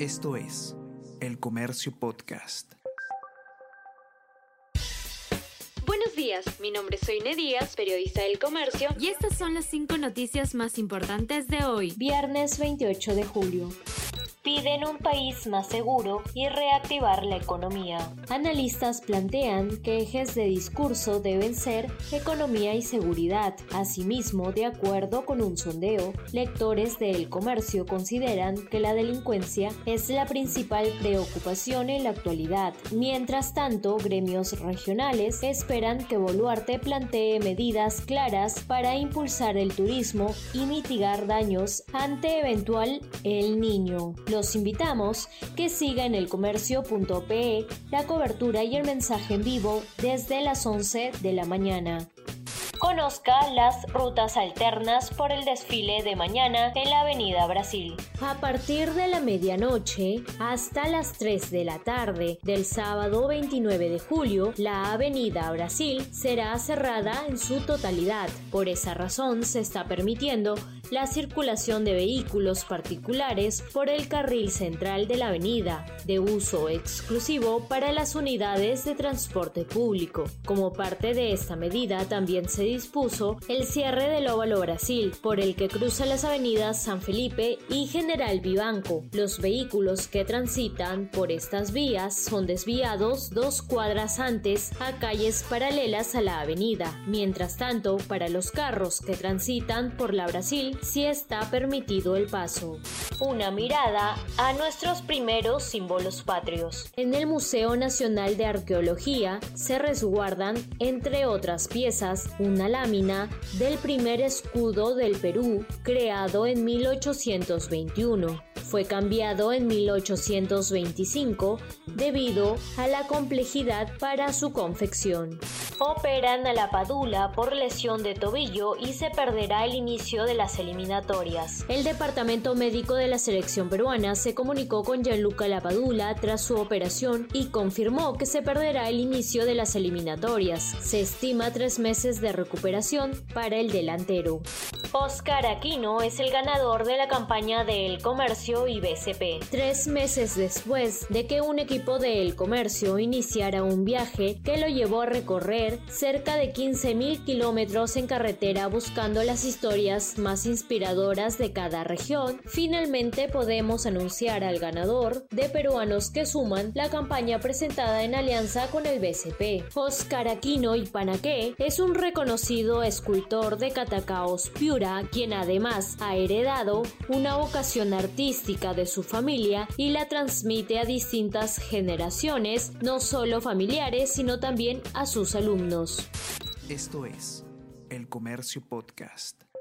Esto es El Comercio Podcast. Buenos días, mi nombre es Soine Díaz, periodista del Comercio, y estas son las cinco noticias más importantes de hoy, viernes 28 de julio piden un país más seguro y reactivar la economía. Analistas plantean que ejes de discurso deben ser economía y seguridad. Asimismo, de acuerdo con un sondeo, lectores del comercio consideran que la delincuencia es la principal preocupación en la actualidad. Mientras tanto, gremios regionales esperan que Boluarte plantee medidas claras para impulsar el turismo y mitigar daños ante eventual El Niño. Los invitamos que siga en elcomercio.pe la cobertura y el mensaje en vivo desde las 11 de la mañana. Conozca las rutas alternas por el desfile de mañana en la Avenida Brasil. A partir de la medianoche hasta las 3 de la tarde del sábado 29 de julio, la Avenida Brasil será cerrada en su totalidad. Por esa razón se está permitiendo la circulación de vehículos particulares por el carril central de la avenida, de uso exclusivo para las unidades de transporte público. Como parte de esta medida también se dispuso el cierre del Óvalo Brasil, por el que cruza las avenidas San Felipe y General Vivanco. Los vehículos que transitan por estas vías son desviados dos cuadras antes a calles paralelas a la avenida. Mientras tanto, para los carros que transitan por la Brasil, sí está permitido el paso. Una mirada a nuestros primeros símbolos patrios. En el Museo Nacional de Arqueología se resguardan, entre otras piezas, una lámina del primer escudo del Perú, creado en 1821. Fue cambiado en 1825 debido a la complejidad para su confección. Operan a la Padula por lesión de tobillo y se perderá el inicio de las eliminatorias. El departamento médico de la selección peruana se comunicó con Gianluca Lapadula tras su operación y confirmó que se perderá el inicio de las eliminatorias. Se estima tres meses de recuperación para el delantero. Oscar Aquino es el ganador de la campaña de El Comercio y BCP. Tres meses después de que un equipo de El Comercio iniciara un viaje que lo llevó a recorrer cerca de 15.000 kilómetros en carretera buscando las historias más inspiradoras de cada región, finalmente podemos anunciar al ganador de peruanos que suman la campaña presentada en alianza con el BCP. Oscar Aquino y Panaqué es un reconocido escultor de Catacaos Piura quien además ha heredado una vocación artística de su familia y la transmite a distintas generaciones, no solo familiares, sino también a sus alumnos. Esto es El Comercio Podcast.